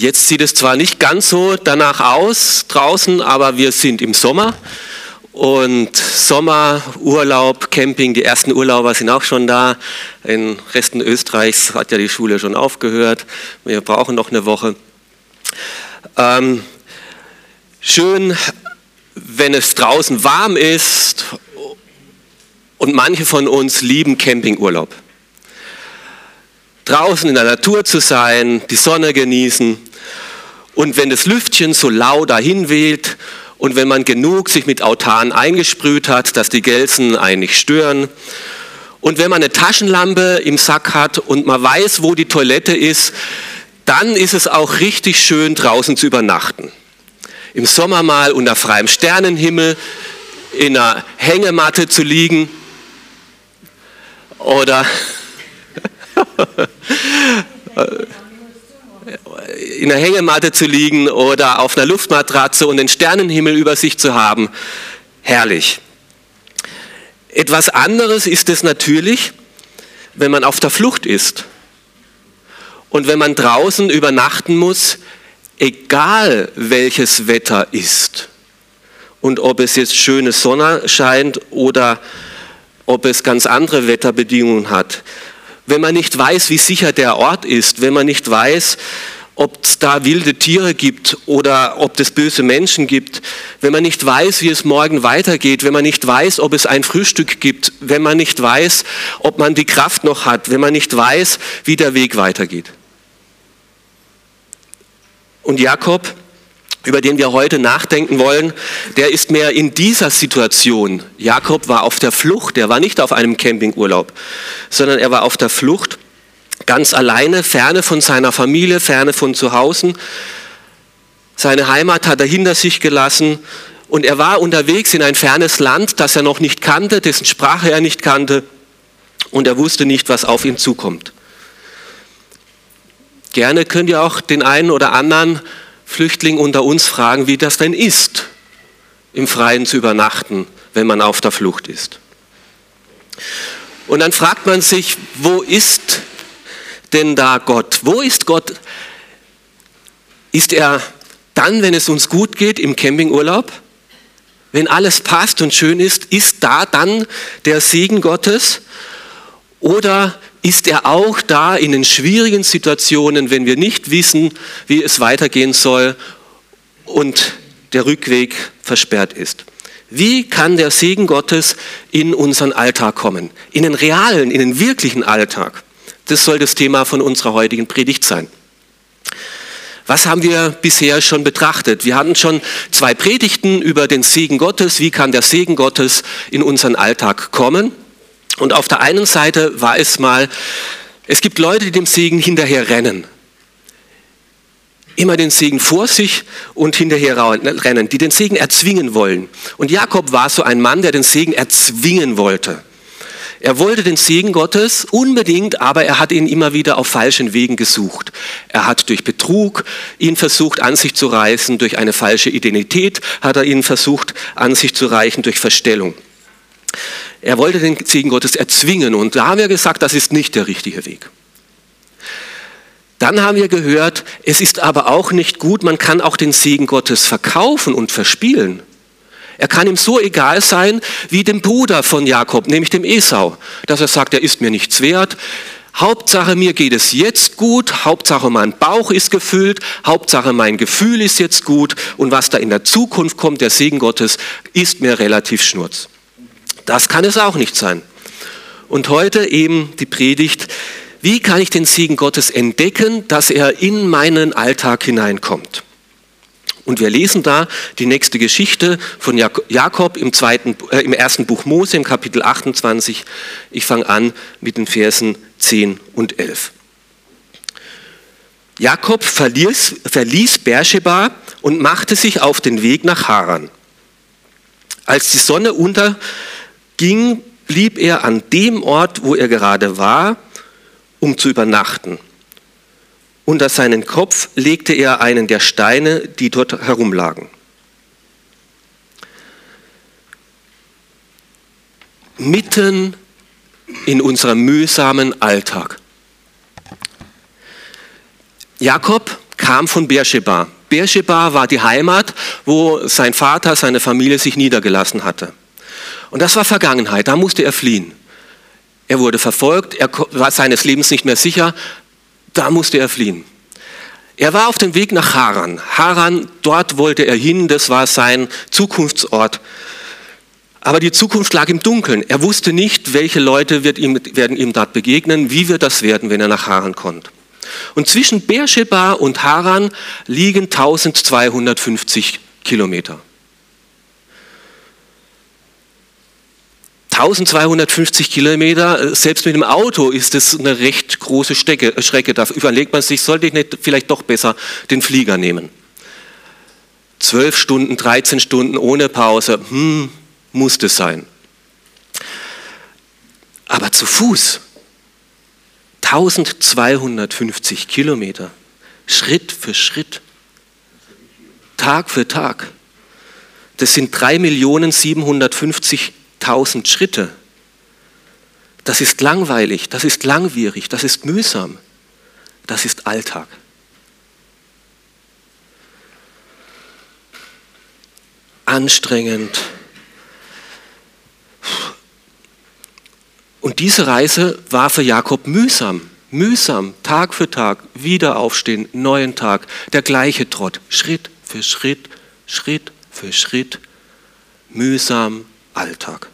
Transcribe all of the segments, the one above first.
Jetzt sieht es zwar nicht ganz so danach aus draußen, aber wir sind im Sommer und Sommer, Urlaub, Camping, die ersten Urlauber sind auch schon da. In Resten Österreichs hat ja die Schule schon aufgehört. Wir brauchen noch eine Woche. Ähm, schön, wenn es draußen warm ist und manche von uns lieben Campingurlaub. Draußen in der Natur zu sein, die Sonne genießen und wenn das Lüftchen so lau dahin weht und wenn man genug sich mit Autan eingesprüht hat, dass die Gelsen einen nicht stören und wenn man eine Taschenlampe im Sack hat und man weiß, wo die Toilette ist, dann ist es auch richtig schön draußen zu übernachten. Im Sommer mal unter freiem Sternenhimmel in einer Hängematte zu liegen oder in der Hängematte zu liegen oder auf einer Luftmatratze und den Sternenhimmel über sich zu haben. Herrlich. Etwas anderes ist es natürlich, wenn man auf der Flucht ist und wenn man draußen übernachten muss, egal welches Wetter ist und ob es jetzt schöne Sonne scheint oder ob es ganz andere Wetterbedingungen hat. Wenn man nicht weiß, wie sicher der Ort ist, wenn man nicht weiß, ob es da wilde Tiere gibt oder ob es böse Menschen gibt, wenn man nicht weiß, wie es morgen weitergeht, wenn man nicht weiß, ob es ein Frühstück gibt, wenn man nicht weiß, ob man die Kraft noch hat, wenn man nicht weiß, wie der Weg weitergeht. Und Jakob, über den wir heute nachdenken wollen, der ist mehr in dieser Situation. Jakob war auf der Flucht, er war nicht auf einem Campingurlaub, sondern er war auf der Flucht ganz alleine, ferne von seiner Familie, ferne von zu Hause. Seine Heimat hat er hinter sich gelassen und er war unterwegs in ein fernes Land, das er noch nicht kannte, dessen Sprache er nicht kannte und er wusste nicht, was auf ihn zukommt. Gerne könnt ihr auch den einen oder anderen Flüchtling unter uns fragen, wie das denn ist, im Freien zu übernachten, wenn man auf der Flucht ist. Und dann fragt man sich, wo ist denn da Gott? Wo ist Gott? Ist er dann, wenn es uns gut geht, im Campingurlaub? Wenn alles passt und schön ist, ist da dann der Segen Gottes? Oder ist er auch da in den schwierigen Situationen, wenn wir nicht wissen, wie es weitergehen soll und der Rückweg versperrt ist? Wie kann der Segen Gottes in unseren Alltag kommen? In den realen, in den wirklichen Alltag? Das soll das Thema von unserer heutigen Predigt sein. Was haben wir bisher schon betrachtet? Wir hatten schon zwei Predigten über den Segen Gottes. Wie kann der Segen Gottes in unseren Alltag kommen? Und auf der einen Seite war es mal, es gibt Leute, die dem Segen hinterher rennen. Immer den Segen vor sich und hinterher rennen, die den Segen erzwingen wollen. Und Jakob war so ein Mann, der den Segen erzwingen wollte. Er wollte den Segen Gottes unbedingt, aber er hat ihn immer wieder auf falschen Wegen gesucht. Er hat durch Betrug ihn versucht an sich zu reißen, durch eine falsche Identität hat er ihn versucht an sich zu reichen, durch Verstellung. Er wollte den Segen Gottes erzwingen und da haben wir gesagt, das ist nicht der richtige Weg. Dann haben wir gehört, es ist aber auch nicht gut, man kann auch den Segen Gottes verkaufen und verspielen. Er kann ihm so egal sein wie dem Bruder von Jakob, nämlich dem Esau, dass er sagt, er ist mir nichts wert. Hauptsache mir geht es jetzt gut, Hauptsache mein Bauch ist gefüllt, Hauptsache mein Gefühl ist jetzt gut und was da in der Zukunft kommt, der Segen Gottes, ist mir relativ schnurz. Das kann es auch nicht sein. Und heute eben die Predigt, wie kann ich den Segen Gottes entdecken, dass er in meinen Alltag hineinkommt? Und wir lesen da die nächste Geschichte von Jakob im, zweiten, äh, im ersten Buch Mose, im Kapitel 28. Ich fange an mit den Versen 10 und 11. Jakob verließ, verließ Beersheba und machte sich auf den Weg nach Haran. Als die Sonne unterging, blieb er an dem Ort, wo er gerade war, um zu übernachten. Unter seinen Kopf legte er einen der Steine, die dort herumlagen. Mitten in unserem mühsamen Alltag. Jakob kam von Beersheba. Beersheba war die Heimat, wo sein Vater, seine Familie sich niedergelassen hatte. Und das war Vergangenheit, da musste er fliehen. Er wurde verfolgt, er war seines Lebens nicht mehr sicher, da musste er fliehen. Er war auf dem Weg nach Haran. Haran, dort wollte er hin, das war sein Zukunftsort. Aber die Zukunft lag im Dunkeln. Er wusste nicht, welche Leute ihm, werden ihm dort begegnen, wie wird das werden, wenn er nach Haran kommt. Und zwischen Beersheba und Haran liegen 1250 Kilometer. 1250 Kilometer, selbst mit dem Auto ist es eine recht große Strecke. Strecke. Da überlegt man sich, sollte ich nicht vielleicht doch besser den Flieger nehmen? Zwölf Stunden, 13 Stunden ohne Pause, hm, muss es sein. Aber zu Fuß, 1250 Kilometer, Schritt für Schritt, Tag für Tag. Das sind 3.750.000 Schritte. Das ist langweilig, das ist langwierig, das ist mühsam, das ist Alltag. Anstrengend, Und diese Reise war für Jakob mühsam, mühsam, Tag für Tag, wieder aufstehen, neuen Tag, der gleiche Trott, Schritt für Schritt, Schritt für Schritt, mühsam Alltag.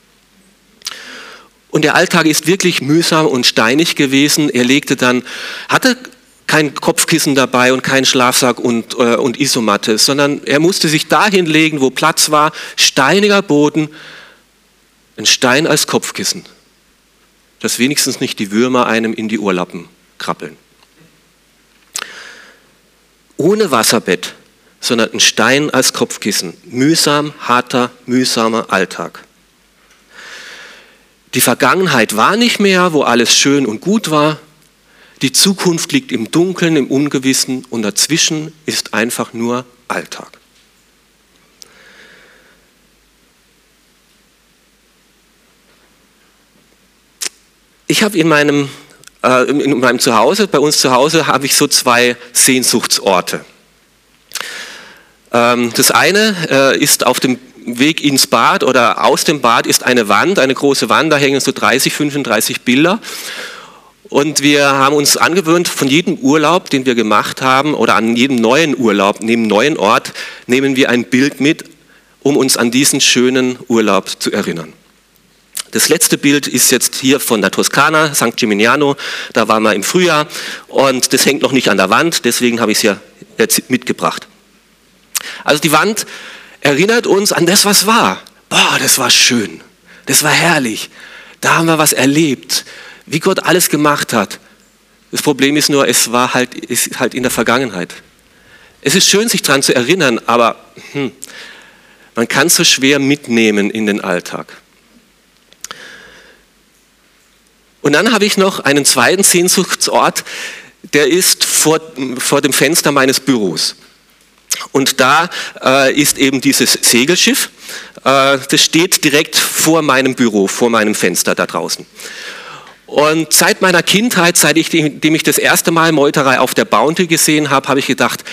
Und der Alltag ist wirklich mühsam und steinig gewesen. Er legte dann, hatte kein Kopfkissen dabei und keinen Schlafsack und, äh, und Isomatte, sondern er musste sich dahin legen, wo Platz war, steiniger Boden, ein Stein als Kopfkissen dass wenigstens nicht die Würmer einem in die Ohrlappen krabbeln. Ohne Wasserbett, sondern ein Stein als Kopfkissen. Mühsam, harter, mühsamer Alltag. Die Vergangenheit war nicht mehr, wo alles schön und gut war. Die Zukunft liegt im Dunkeln, im Ungewissen und dazwischen ist einfach nur Alltag. Ich habe in meinem, äh, in meinem Zuhause, bei uns zu Hause, habe ich so zwei Sehnsuchtsorte. Ähm, das eine äh, ist auf dem Weg ins Bad oder aus dem Bad ist eine Wand, eine große Wand, da hängen so 30, 35 Bilder. Und wir haben uns angewöhnt, von jedem Urlaub, den wir gemacht haben, oder an jedem neuen Urlaub, neben neuen Ort, nehmen wir ein Bild mit, um uns an diesen schönen Urlaub zu erinnern. Das letzte Bild ist jetzt hier von der Toskana, St. Gimignano. Da waren wir im Frühjahr und das hängt noch nicht an der Wand, deswegen habe ich es ja jetzt mitgebracht. Also die Wand erinnert uns an das, was war. Boah, das war schön. Das war herrlich. Da haben wir was erlebt, wie Gott alles gemacht hat. Das Problem ist nur, es war halt, ist halt in der Vergangenheit. Es ist schön, sich daran zu erinnern, aber hm, man kann es so schwer mitnehmen in den Alltag. Und dann habe ich noch einen zweiten Sehnsuchtsort, der ist vor, vor dem Fenster meines Büros. Und da äh, ist eben dieses Segelschiff, äh, das steht direkt vor meinem Büro, vor meinem Fenster da draußen. Und seit meiner Kindheit, seit ich, dem ich das erste Mal Meuterei auf der Bounty gesehen habe, habe ich gedacht,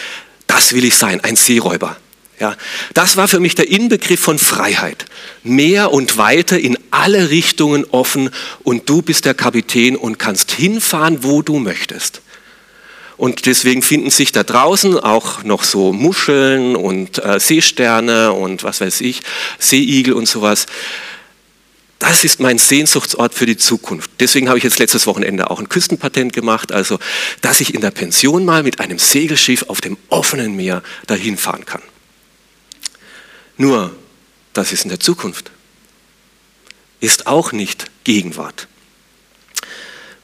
das will ich sein, ein Seeräuber. Ja, das war für mich der Inbegriff von Freiheit. Mehr und weiter in alle Richtungen offen und du bist der Kapitän und kannst hinfahren, wo du möchtest. Und deswegen finden sich da draußen auch noch so Muscheln und äh, Seesterne und was weiß ich, Seeigel und sowas. Das ist mein Sehnsuchtsort für die Zukunft. Deswegen habe ich jetzt letztes Wochenende auch ein Küstenpatent gemacht, also dass ich in der Pension mal mit einem Segelschiff auf dem offenen Meer dahin fahren kann. Nur, das ist in der Zukunft, ist auch nicht Gegenwart.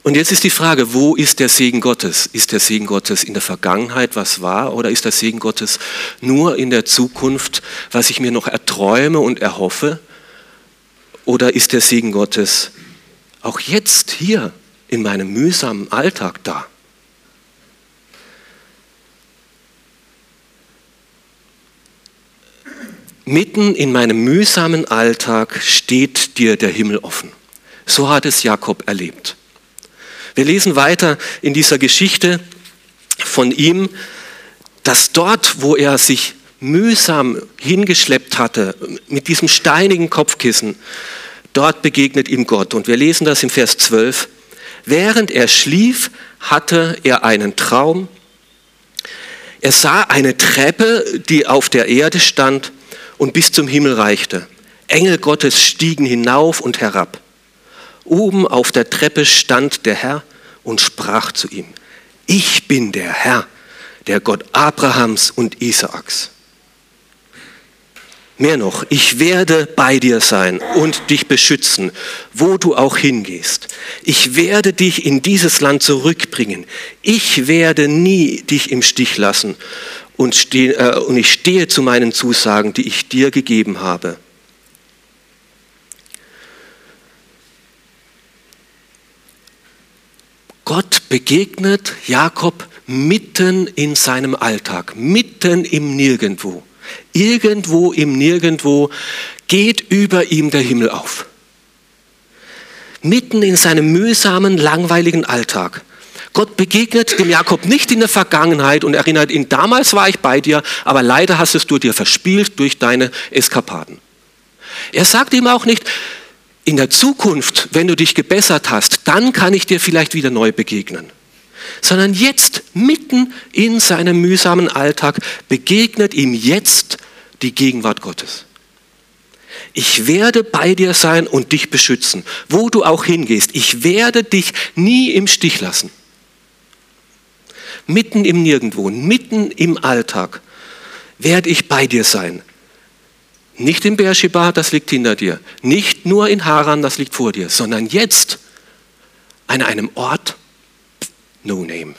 Und jetzt ist die Frage, wo ist der Segen Gottes? Ist der Segen Gottes in der Vergangenheit, was war, oder ist der Segen Gottes nur in der Zukunft, was ich mir noch erträume und erhoffe? Oder ist der Segen Gottes auch jetzt hier in meinem mühsamen Alltag da? Mitten in meinem mühsamen Alltag steht dir der Himmel offen. So hat es Jakob erlebt. Wir lesen weiter in dieser Geschichte von ihm, dass dort, wo er sich mühsam hingeschleppt hatte, mit diesem steinigen Kopfkissen, dort begegnet ihm Gott. Und wir lesen das im Vers 12. Während er schlief, hatte er einen Traum. Er sah eine Treppe, die auf der Erde stand und bis zum Himmel reichte. Engel Gottes stiegen hinauf und herab. Oben auf der Treppe stand der Herr und sprach zu ihm, ich bin der Herr, der Gott Abrahams und Isaaks. Mehr noch, ich werde bei dir sein und dich beschützen, wo du auch hingehst. Ich werde dich in dieses Land zurückbringen. Ich werde nie dich im Stich lassen und, steh, äh, und ich stehe zu meinen Zusagen, die ich dir gegeben habe. Gott begegnet Jakob mitten in seinem Alltag, mitten im Nirgendwo. Irgendwo im Nirgendwo geht über ihm der Himmel auf. Mitten in seinem mühsamen, langweiligen Alltag. Gott begegnet dem Jakob nicht in der Vergangenheit und erinnert ihn, damals war ich bei dir, aber leider hast es du dir verspielt durch deine Eskapaden. Er sagt ihm auch nicht, in der Zukunft, wenn du dich gebessert hast, dann kann ich dir vielleicht wieder neu begegnen. Sondern jetzt, mitten in seinem mühsamen Alltag, begegnet ihm jetzt die Gegenwart Gottes. Ich werde bei dir sein und dich beschützen, wo du auch hingehst. Ich werde dich nie im Stich lassen. Mitten im Nirgendwo, mitten im Alltag werde ich bei dir sein. Nicht in Beersheba, das liegt hinter dir. Nicht nur in Haran, das liegt vor dir, sondern jetzt an einem Ort, no name.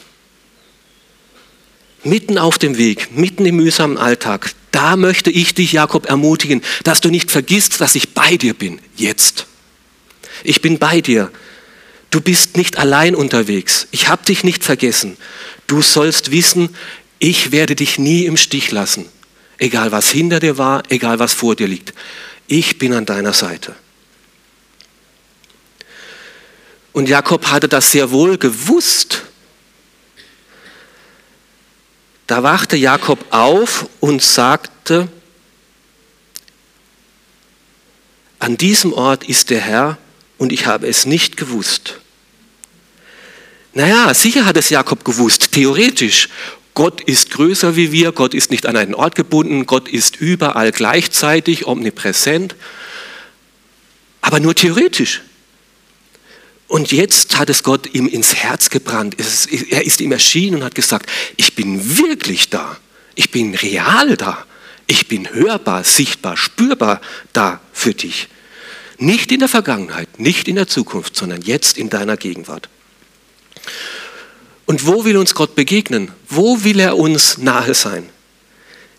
Mitten auf dem Weg, mitten im mühsamen Alltag, da möchte ich dich, Jakob, ermutigen, dass du nicht vergisst, dass ich bei dir bin, jetzt. Ich bin bei dir. Du bist nicht allein unterwegs. Ich habe dich nicht vergessen. Du sollst wissen, ich werde dich nie im Stich lassen egal was hinter dir war, egal was vor dir liegt. Ich bin an deiner Seite. Und Jakob hatte das sehr wohl gewusst. Da wachte Jakob auf und sagte, an diesem Ort ist der Herr und ich habe es nicht gewusst. Naja, sicher hat es Jakob gewusst, theoretisch. Gott ist größer wie wir, Gott ist nicht an einen Ort gebunden, Gott ist überall gleichzeitig, omnipräsent, aber nur theoretisch. Und jetzt hat es Gott ihm ins Herz gebrannt. Er ist ihm erschienen und hat gesagt, ich bin wirklich da, ich bin real da, ich bin hörbar, sichtbar, spürbar da für dich. Nicht in der Vergangenheit, nicht in der Zukunft, sondern jetzt in deiner Gegenwart. Und wo will uns Gott begegnen? Wo will er uns nahe sein?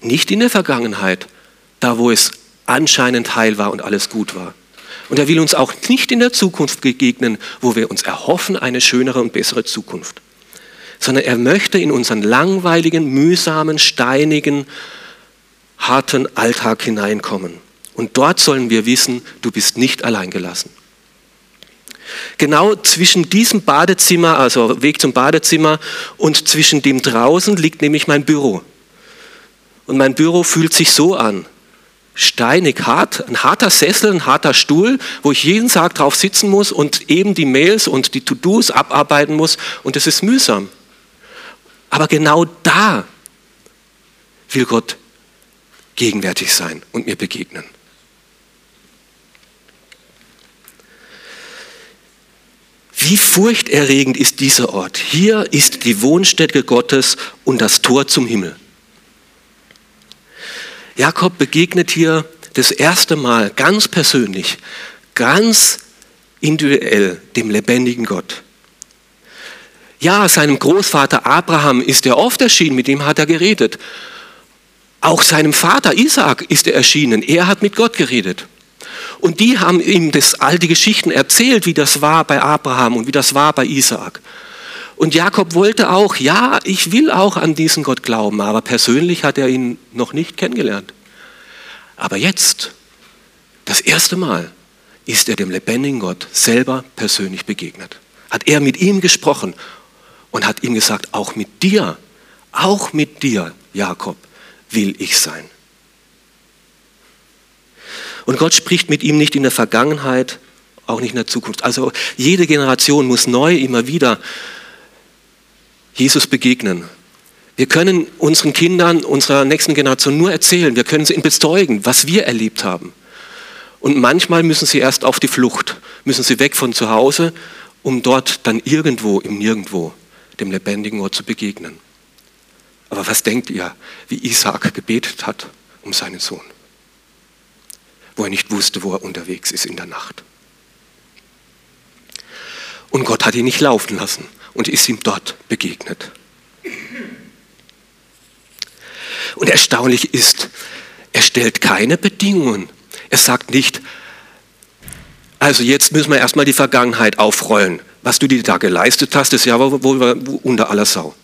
Nicht in der Vergangenheit, da wo es anscheinend heil war und alles gut war. Und er will uns auch nicht in der Zukunft begegnen, wo wir uns erhoffen eine schönere und bessere Zukunft. Sondern er möchte in unseren langweiligen, mühsamen, steinigen, harten Alltag hineinkommen. Und dort sollen wir wissen, du bist nicht allein gelassen. Genau zwischen diesem Badezimmer, also Weg zum Badezimmer und zwischen dem draußen liegt nämlich mein Büro. Und mein Büro fühlt sich so an. Steinig hart, ein harter Sessel, ein harter Stuhl, wo ich jeden Tag drauf sitzen muss und eben die Mails und die To-Dos abarbeiten muss und es ist mühsam. Aber genau da will Gott gegenwärtig sein und mir begegnen. Wie furchterregend ist dieser Ort. Hier ist die Wohnstätte Gottes und das Tor zum Himmel. Jakob begegnet hier das erste Mal ganz persönlich, ganz individuell dem lebendigen Gott. Ja, seinem Großvater Abraham ist er oft erschienen, mit dem hat er geredet. Auch seinem Vater Isaac ist er erschienen, er hat mit Gott geredet. Und die haben ihm das, all die Geschichten erzählt, wie das war bei Abraham und wie das war bei Isaak. Und Jakob wollte auch, ja, ich will auch an diesen Gott glauben, aber persönlich hat er ihn noch nicht kennengelernt. Aber jetzt, das erste Mal, ist er dem lebendigen Gott selber persönlich begegnet. Hat er mit ihm gesprochen und hat ihm gesagt, auch mit dir, Auch mit dir, Jakob, will ich sein. Und Gott spricht mit ihm nicht in der Vergangenheit, auch nicht in der Zukunft. Also jede Generation muss neu immer wieder Jesus begegnen. Wir können unseren Kindern, unserer nächsten Generation nur erzählen, wir können sie bezeugen, was wir erlebt haben. Und manchmal müssen sie erst auf die Flucht, müssen sie weg von zu Hause, um dort dann irgendwo im Nirgendwo dem lebendigen Gott zu begegnen. Aber was denkt ihr, wie Isaac gebetet hat um seinen Sohn, wo er nicht wusste, wo er unterwegs ist in der Nacht? Und Gott hat ihn nicht laufen lassen und ist ihm dort begegnet. Und erstaunlich ist, er stellt keine Bedingungen. Er sagt nicht, also jetzt müssen wir erstmal die Vergangenheit aufrollen. Was du dir da geleistet hast, ist ja wohl unter aller Sau.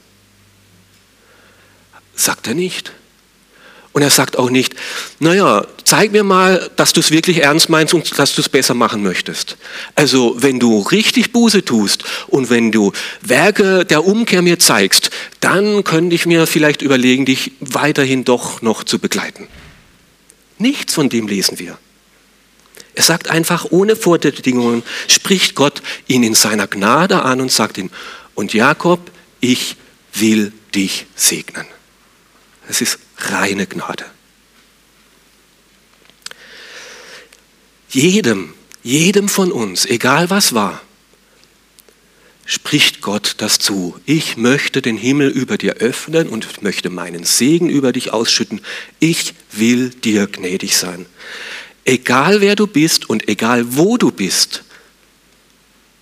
Sagt er nicht. Und er sagt auch nicht, naja, zeig mir mal, dass du es wirklich ernst meinst und dass du es besser machen möchtest. Also wenn du richtig Buße tust und wenn du Werke der Umkehr mir zeigst, dann könnte ich mir vielleicht überlegen, dich weiterhin doch noch zu begleiten. Nichts von dem lesen wir. Er sagt einfach, ohne Vorbedingungen spricht Gott ihn in seiner Gnade an und sagt ihm, und Jakob, ich will dich segnen. Es ist reine Gnade. Jedem, jedem von uns, egal was war, spricht Gott das zu. Ich möchte den Himmel über dir öffnen und möchte meinen Segen über dich ausschütten. Ich will dir gnädig sein. Egal wer du bist und egal wo du bist,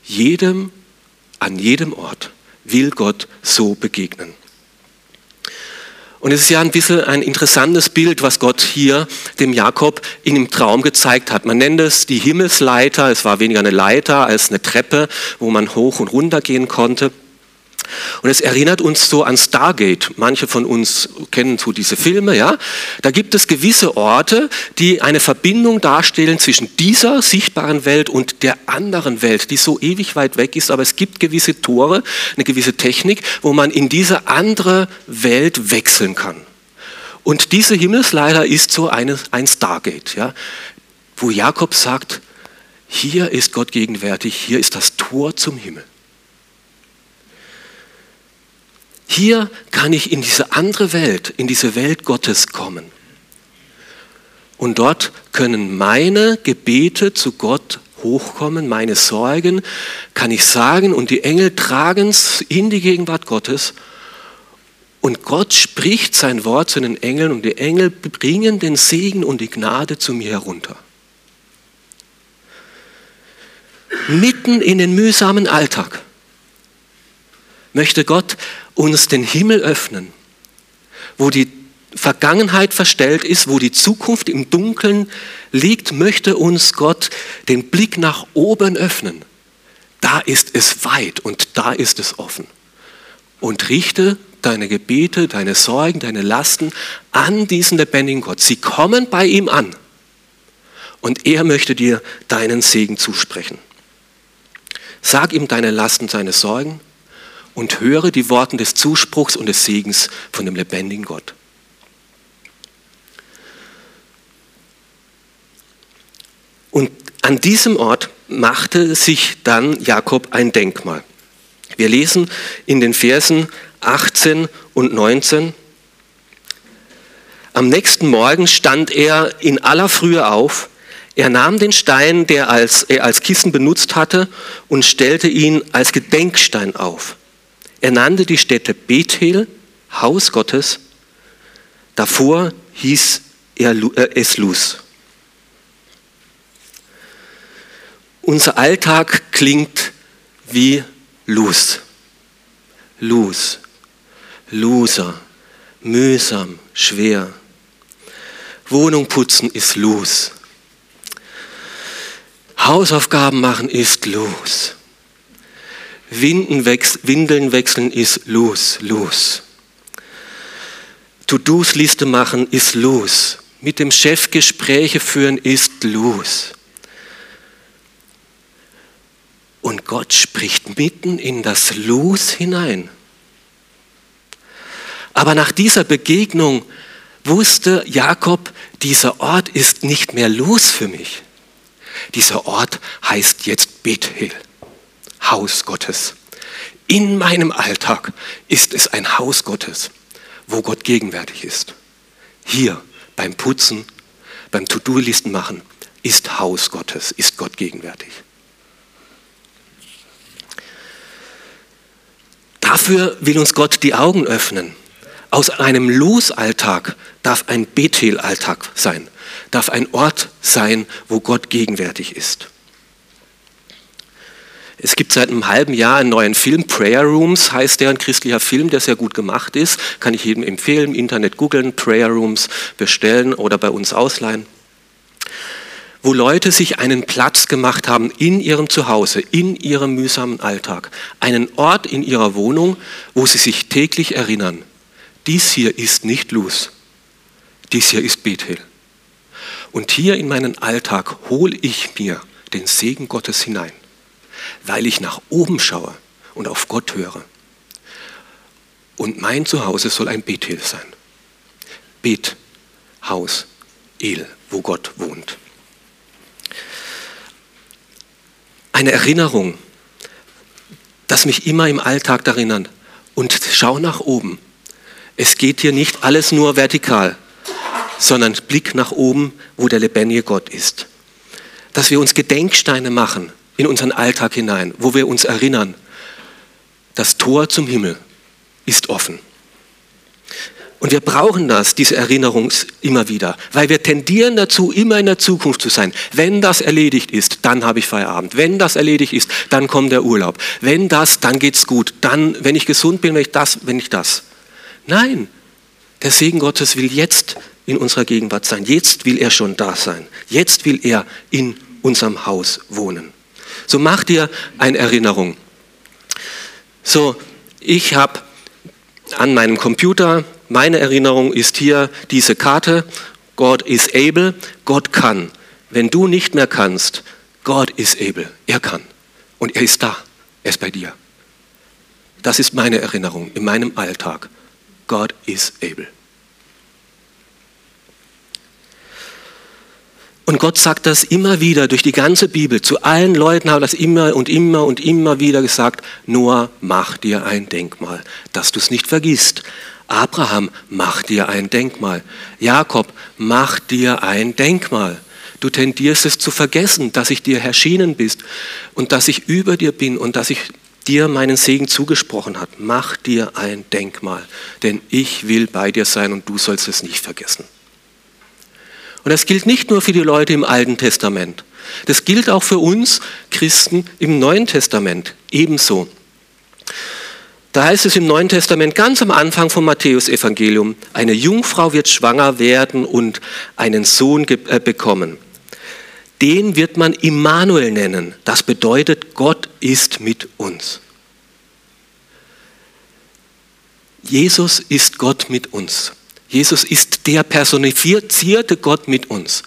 jedem, an jedem Ort will Gott so begegnen. Und es ist ja ein bisschen ein interessantes Bild, was Gott hier dem Jakob in dem Traum gezeigt hat. Man nennt es die Himmelsleiter. Es war weniger eine Leiter als eine Treppe, wo man hoch und runter gehen konnte. Und es erinnert uns so an Stargate. Manche von uns kennen so diese Filme, ja. Da gibt es gewisse Orte, die eine Verbindung darstellen zwischen dieser sichtbaren Welt und der anderen Welt, die so ewig weit weg ist. Aber es gibt gewisse Tore, eine gewisse Technik, wo man in diese andere Welt wechseln kann. Und diese Himmelsleiter ist so eine, ein Stargate, ja, wo Jakob sagt, hier ist Gott gegenwärtig, hier ist das Tor zum Himmel. Hier kann ich in diese andere Welt, in diese Welt Gottes kommen. Und dort können meine Gebete zu Gott hochkommen, meine Sorgen, kann ich sagen, und die Engel tragen es in die Gegenwart Gottes. Und Gott spricht sein Wort zu den Engeln und die Engel bringen den Segen und die Gnade zu mir herunter. Mitten in den mühsamen Alltag möchte Gott uns den Himmel öffnen, wo die Vergangenheit verstellt ist, wo die Zukunft im Dunkeln liegt, möchte uns Gott den Blick nach oben öffnen. Da ist es weit und da ist es offen. Und richte deine Gebete, deine Sorgen, deine Lasten an diesen lebendigen Gott. Sie kommen bei ihm an. Und er möchte dir deinen Segen zusprechen. Sag ihm deine Lasten, deine Sorgen und höre die Worte des Zuspruchs und des Segens von dem lebendigen Gott. Und an diesem Ort machte sich dann Jakob ein Denkmal. Wir lesen in den Versen 18 und 19. Am nächsten Morgen stand er in aller Frühe auf. Er nahm den Stein, der als, er als Kissen benutzt hatte, und stellte ihn als Gedenkstein auf. Er nannte die Stätte Bethel, Haus Gottes. Davor hieß er äh, es Luz. Unser Alltag klingt wie Luz. Luz. Loser. Mühsam. Schwer. Wohnung putzen ist Luz. Hausaufgaben machen ist los. Windeln wechseln ist los, los. To-Dos-Liste machen ist los. Mit dem Chef Gespräche führen ist los. Und Gott spricht mitten in das Los hinein. Aber nach dieser Begegnung wusste Jakob, dieser Ort ist nicht mehr los für mich. Dieser Ort heißt jetzt Bethel, Haus Gottes. In meinem Alltag ist es ein Haus Gottes, wo Gott gegenwärtig ist. Hier beim Putzen, beim To-Do-Listen machen, ist Haus Gottes, ist Gott gegenwärtig. Dafür will uns Gott die Augen öffnen. Aus einem Losalltag darf ein Bethel-Alltag sein, darf ein Ort sein, wo Gott gegenwärtig ist. Es gibt seit einem halben Jahr einen neuen Film, Prayer Rooms heißt der, ein christlicher Film, der sehr gut gemacht ist. Kann ich jedem empfehlen, im Internet googeln, Prayer Rooms bestellen oder bei uns ausleihen. Wo Leute sich einen Platz gemacht haben in ihrem Zuhause, in ihrem mühsamen Alltag. Einen Ort in ihrer Wohnung, wo sie sich täglich erinnern, dies hier ist nicht Luz, dies hier ist Bethel. Und hier in meinen Alltag hole ich mir den Segen Gottes hinein weil ich nach oben schaue und auf Gott höre. Und mein Zuhause soll ein Bethel sein. Bet, Haus, El, wo Gott wohnt. Eine Erinnerung, das mich immer im Alltag erinnert. Und schau nach oben. Es geht hier nicht alles nur vertikal, sondern Blick nach oben, wo der lebendige Gott ist. Dass wir uns Gedenksteine machen, in unseren Alltag hinein, wo wir uns erinnern, das Tor zum Himmel ist offen. Und wir brauchen das, diese Erinnerung immer wieder, weil wir tendieren dazu, immer in der Zukunft zu sein. Wenn das erledigt ist, dann habe ich Feierabend. Wenn das erledigt ist, dann kommt der Urlaub. Wenn das, dann geht's gut. Dann, wenn ich gesund bin, wenn ich das, wenn ich das. Nein, der Segen Gottes will jetzt in unserer Gegenwart sein. Jetzt will er schon da sein. Jetzt will er in unserem Haus wohnen. So mach dir eine Erinnerung. So, ich habe an meinem Computer, meine Erinnerung ist hier diese Karte. God is able, Gott kann. Wenn du nicht mehr kannst, God is able, er kann. Und er ist da, er ist bei dir. Das ist meine Erinnerung in meinem Alltag. God is able. Und Gott sagt das immer wieder durch die ganze Bibel. Zu allen Leuten hat er das immer und immer und immer wieder gesagt. Noah, mach dir ein Denkmal, dass du es nicht vergisst. Abraham, mach dir ein Denkmal. Jakob, mach dir ein Denkmal. Du tendierst es zu vergessen, dass ich dir erschienen bist und dass ich über dir bin und dass ich dir meinen Segen zugesprochen hat. Mach dir ein Denkmal, denn ich will bei dir sein und du sollst es nicht vergessen. Und das gilt nicht nur für die Leute im Alten Testament. Das gilt auch für uns Christen im Neuen Testament ebenso. Da heißt es im Neuen Testament ganz am Anfang vom Matthäusevangelium, eine Jungfrau wird schwanger werden und einen Sohn äh, bekommen. Den wird man Immanuel nennen. Das bedeutet, Gott ist mit uns. Jesus ist Gott mit uns. Jesus ist der personifizierte Gott mit uns.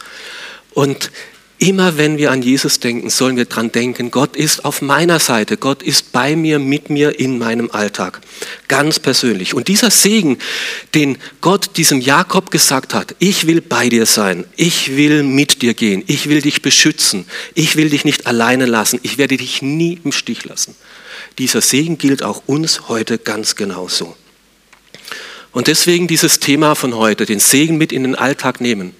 Und immer wenn wir an Jesus denken, sollen wir daran denken, Gott ist auf meiner Seite, Gott ist bei mir, mit mir in meinem Alltag, ganz persönlich. Und dieser Segen, den Gott diesem Jakob gesagt hat, ich will bei dir sein, ich will mit dir gehen, ich will dich beschützen, ich will dich nicht alleine lassen, ich werde dich nie im Stich lassen. Dieser Segen gilt auch uns heute ganz genauso. Und deswegen dieses Thema von heute, den Segen mit in den Alltag nehmen.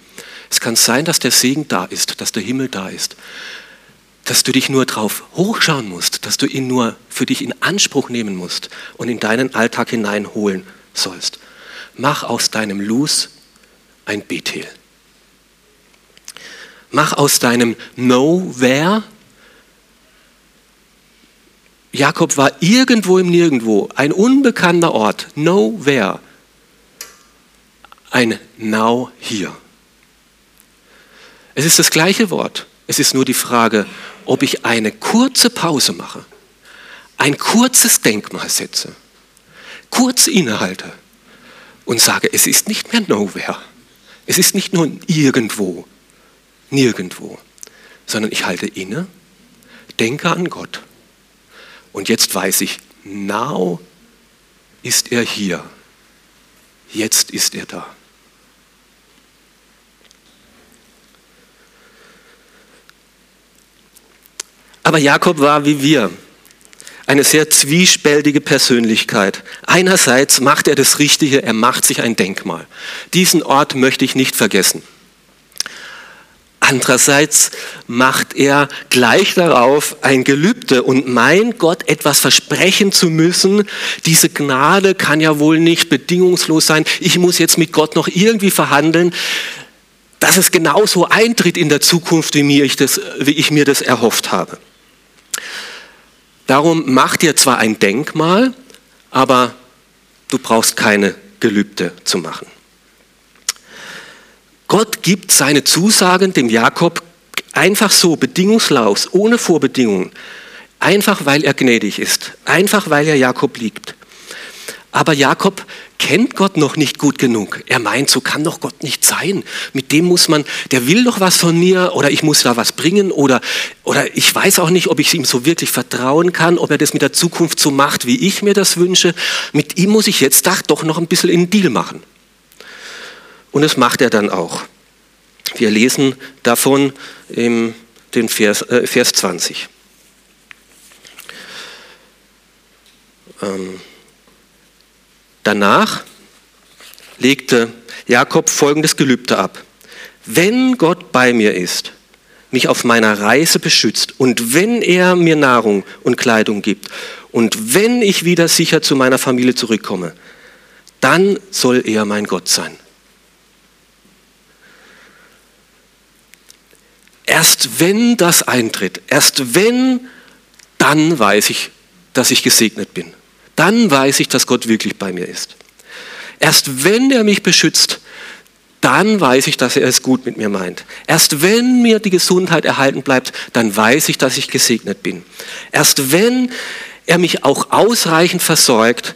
Es kann sein, dass der Segen da ist, dass der Himmel da ist, dass du dich nur drauf hochschauen musst, dass du ihn nur für dich in Anspruch nehmen musst und in deinen Alltag hineinholen sollst. Mach aus deinem Luz ein Bethel. Mach aus deinem Nowhere Jakob war irgendwo im Nirgendwo, ein unbekannter Ort, nowhere ein Now hier. Es ist das gleiche Wort. Es ist nur die Frage, ob ich eine kurze Pause mache, ein kurzes Denkmal setze, kurz innehalte und sage, es ist nicht mehr nowhere. Es ist nicht nur irgendwo, nirgendwo, sondern ich halte inne, denke an Gott. Und jetzt weiß ich, now ist er hier Jetzt ist er da. Aber Jakob war wie wir eine sehr zwiespältige Persönlichkeit. Einerseits macht er das Richtige, er macht sich ein Denkmal. Diesen Ort möchte ich nicht vergessen. Andererseits macht er gleich darauf ein Gelübde und meint Gott etwas versprechen zu müssen. Diese Gnade kann ja wohl nicht bedingungslos sein. Ich muss jetzt mit Gott noch irgendwie verhandeln, dass es genauso eintritt in der Zukunft, wie, mir ich, das, wie ich mir das erhofft habe. Darum mach dir zwar ein Denkmal, aber du brauchst keine Gelübde zu machen. Gott gibt seine Zusagen dem Jakob einfach so, bedingungslos, ohne Vorbedingungen, einfach weil er gnädig ist, einfach weil er Jakob liebt. Aber Jakob kennt Gott noch nicht gut genug. Er meint, so kann doch Gott nicht sein. Mit dem muss man, der will doch was von mir oder ich muss da was bringen oder, oder ich weiß auch nicht, ob ich ihm so wirklich vertrauen kann, ob er das mit der Zukunft so macht, wie ich mir das wünsche. Mit ihm muss ich jetzt doch noch ein bisschen in den Deal machen. Und das macht er dann auch. Wir lesen davon im den Vers, äh, Vers 20. Ähm, Danach legte Jakob folgendes Gelübde ab. Wenn Gott bei mir ist, mich auf meiner Reise beschützt und wenn er mir Nahrung und Kleidung gibt und wenn ich wieder sicher zu meiner Familie zurückkomme, dann soll er mein Gott sein. Erst wenn das eintritt, erst wenn, dann weiß ich, dass ich gesegnet bin dann weiß ich, dass Gott wirklich bei mir ist. Erst wenn er mich beschützt, dann weiß ich, dass er es gut mit mir meint. Erst wenn mir die Gesundheit erhalten bleibt, dann weiß ich, dass ich gesegnet bin. Erst wenn er mich auch ausreichend versorgt,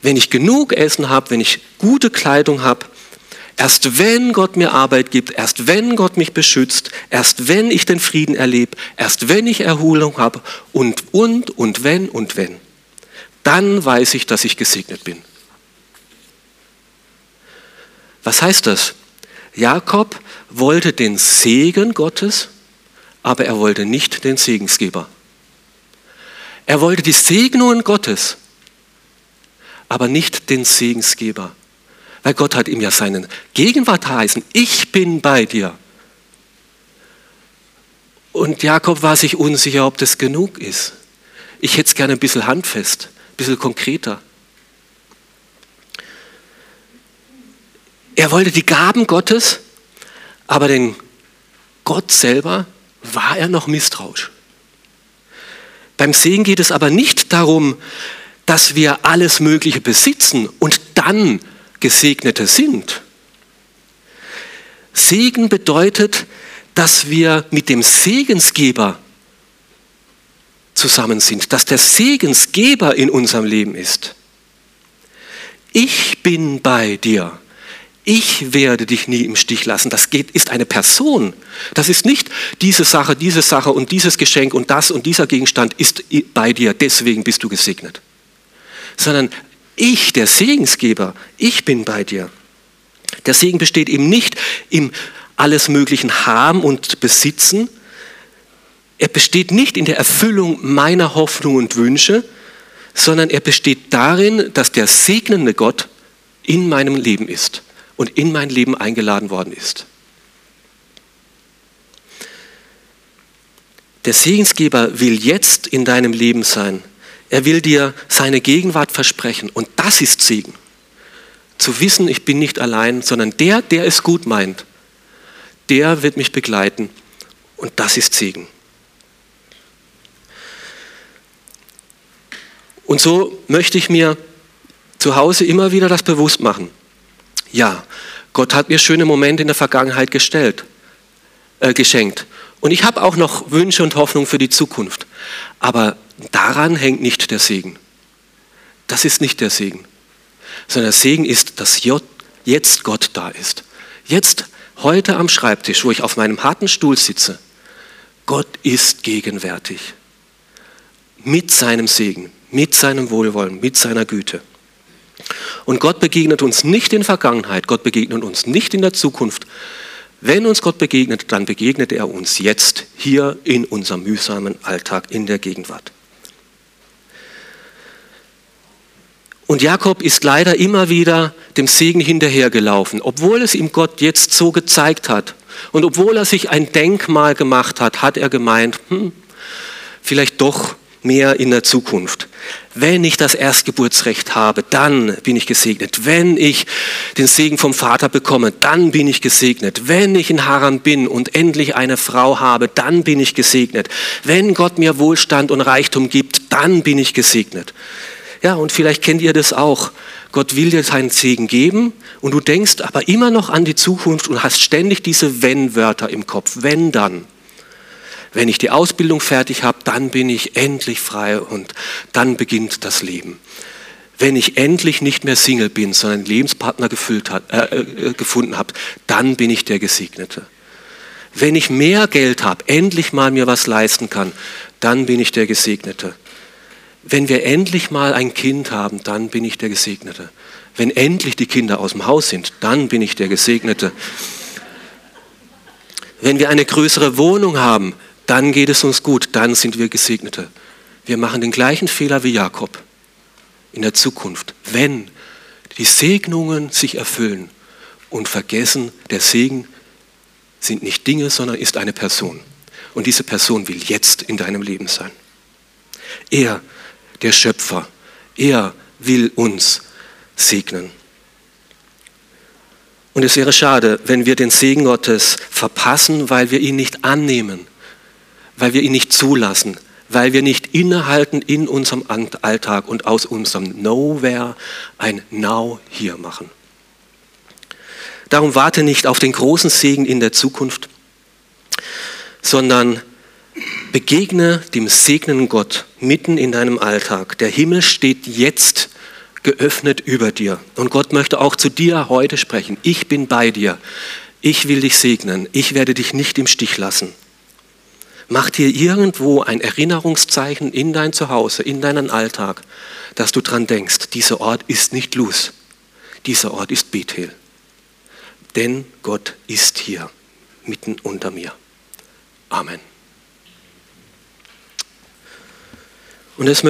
wenn ich genug Essen habe, wenn ich gute Kleidung habe, erst wenn Gott mir Arbeit gibt, erst wenn Gott mich beschützt, erst wenn ich den Frieden erlebe, erst wenn ich Erholung habe und, und, und wenn und wenn dann weiß ich, dass ich gesegnet bin. Was heißt das? Jakob wollte den Segen Gottes, aber er wollte nicht den Segensgeber. Er wollte die Segnungen Gottes, aber nicht den Segensgeber. Weil Gott hat ihm ja seinen Gegenwart heißen, ich bin bei dir. Und Jakob war sich unsicher, ob das genug ist. Ich hätte es gerne ein bisschen handfest bisschen konkreter. Er wollte die Gaben Gottes, aber den Gott selber war er noch misstrauisch. Beim Segen geht es aber nicht darum, dass wir alles Mögliche besitzen und dann Gesegnete sind. Segen bedeutet, dass wir mit dem Segensgeber zusammen sind, dass der Segensgeber in unserem Leben ist. Ich bin bei dir. Ich werde dich nie im Stich lassen. Das geht, ist eine Person. Das ist nicht diese Sache, diese Sache und dieses Geschenk und das und dieser Gegenstand ist bei dir. Deswegen bist du gesegnet. Sondern ich, der Segensgeber, ich bin bei dir. Der Segen besteht eben nicht im alles möglichen Haben und Besitzen, er besteht nicht in der Erfüllung meiner Hoffnung und Wünsche, sondern er besteht darin, dass der segnende Gott in meinem Leben ist und in mein Leben eingeladen worden ist. Der Segensgeber will jetzt in deinem Leben sein. Er will dir seine Gegenwart versprechen und das ist Segen. Zu wissen, ich bin nicht allein, sondern der, der es gut meint, der wird mich begleiten und das ist Segen. Und so möchte ich mir zu Hause immer wieder das bewusst machen. Ja, Gott hat mir schöne Momente in der Vergangenheit gestellt, äh, geschenkt. Und ich habe auch noch Wünsche und Hoffnung für die Zukunft. Aber daran hängt nicht der Segen. Das ist nicht der Segen. Sondern der Segen ist, dass jetzt Gott da ist. Jetzt, heute am Schreibtisch, wo ich auf meinem harten Stuhl sitze. Gott ist gegenwärtig. Mit seinem Segen, mit seinem Wohlwollen, mit seiner Güte. Und Gott begegnet uns nicht in Vergangenheit, Gott begegnet uns nicht in der Zukunft. Wenn uns Gott begegnet, dann begegnet er uns jetzt, hier in unserem mühsamen Alltag, in der Gegenwart. Und Jakob ist leider immer wieder dem Segen hinterhergelaufen, obwohl es ihm Gott jetzt so gezeigt hat. Und obwohl er sich ein Denkmal gemacht hat, hat er gemeint, hm, vielleicht doch mehr in der Zukunft. Wenn ich das Erstgeburtsrecht habe, dann bin ich gesegnet. Wenn ich den Segen vom Vater bekomme, dann bin ich gesegnet. Wenn ich in Haran bin und endlich eine Frau habe, dann bin ich gesegnet. Wenn Gott mir Wohlstand und Reichtum gibt, dann bin ich gesegnet. Ja, und vielleicht kennt ihr das auch. Gott will dir seinen Segen geben und du denkst aber immer noch an die Zukunft und hast ständig diese Wenn-Wörter im Kopf. Wenn dann. Wenn ich die Ausbildung fertig habe, dann bin ich endlich frei und dann beginnt das Leben. Wenn ich endlich nicht mehr Single bin, sondern einen Lebenspartner hat, äh, äh, gefunden habe, dann bin ich der Gesegnete. Wenn ich mehr Geld habe, endlich mal mir was leisten kann, dann bin ich der Gesegnete. Wenn wir endlich mal ein Kind haben, dann bin ich der Gesegnete. Wenn endlich die Kinder aus dem Haus sind, dann bin ich der Gesegnete. Wenn wir eine größere Wohnung haben, dann geht es uns gut, dann sind wir Gesegnete. Wir machen den gleichen Fehler wie Jakob in der Zukunft. Wenn die Segnungen sich erfüllen und vergessen, der Segen sind nicht Dinge, sondern ist eine Person. Und diese Person will jetzt in deinem Leben sein. Er der Schöpfer. Er will uns segnen. Und es wäre schade, wenn wir den Segen Gottes verpassen, weil wir ihn nicht annehmen, weil wir ihn nicht zulassen, weil wir nicht innehalten in unserem Alltag und aus unserem Nowhere ein Now hier machen. Darum warte nicht auf den großen Segen in der Zukunft, sondern Begegne dem segnenden Gott mitten in deinem Alltag. Der Himmel steht jetzt geöffnet über dir. Und Gott möchte auch zu dir heute sprechen. Ich bin bei dir. Ich will dich segnen. Ich werde dich nicht im Stich lassen. Mach dir irgendwo ein Erinnerungszeichen in dein Zuhause, in deinen Alltag, dass du dran denkst, dieser Ort ist nicht Luz, dieser Ort ist Bethel. Denn Gott ist hier, mitten unter mir. Amen. Und es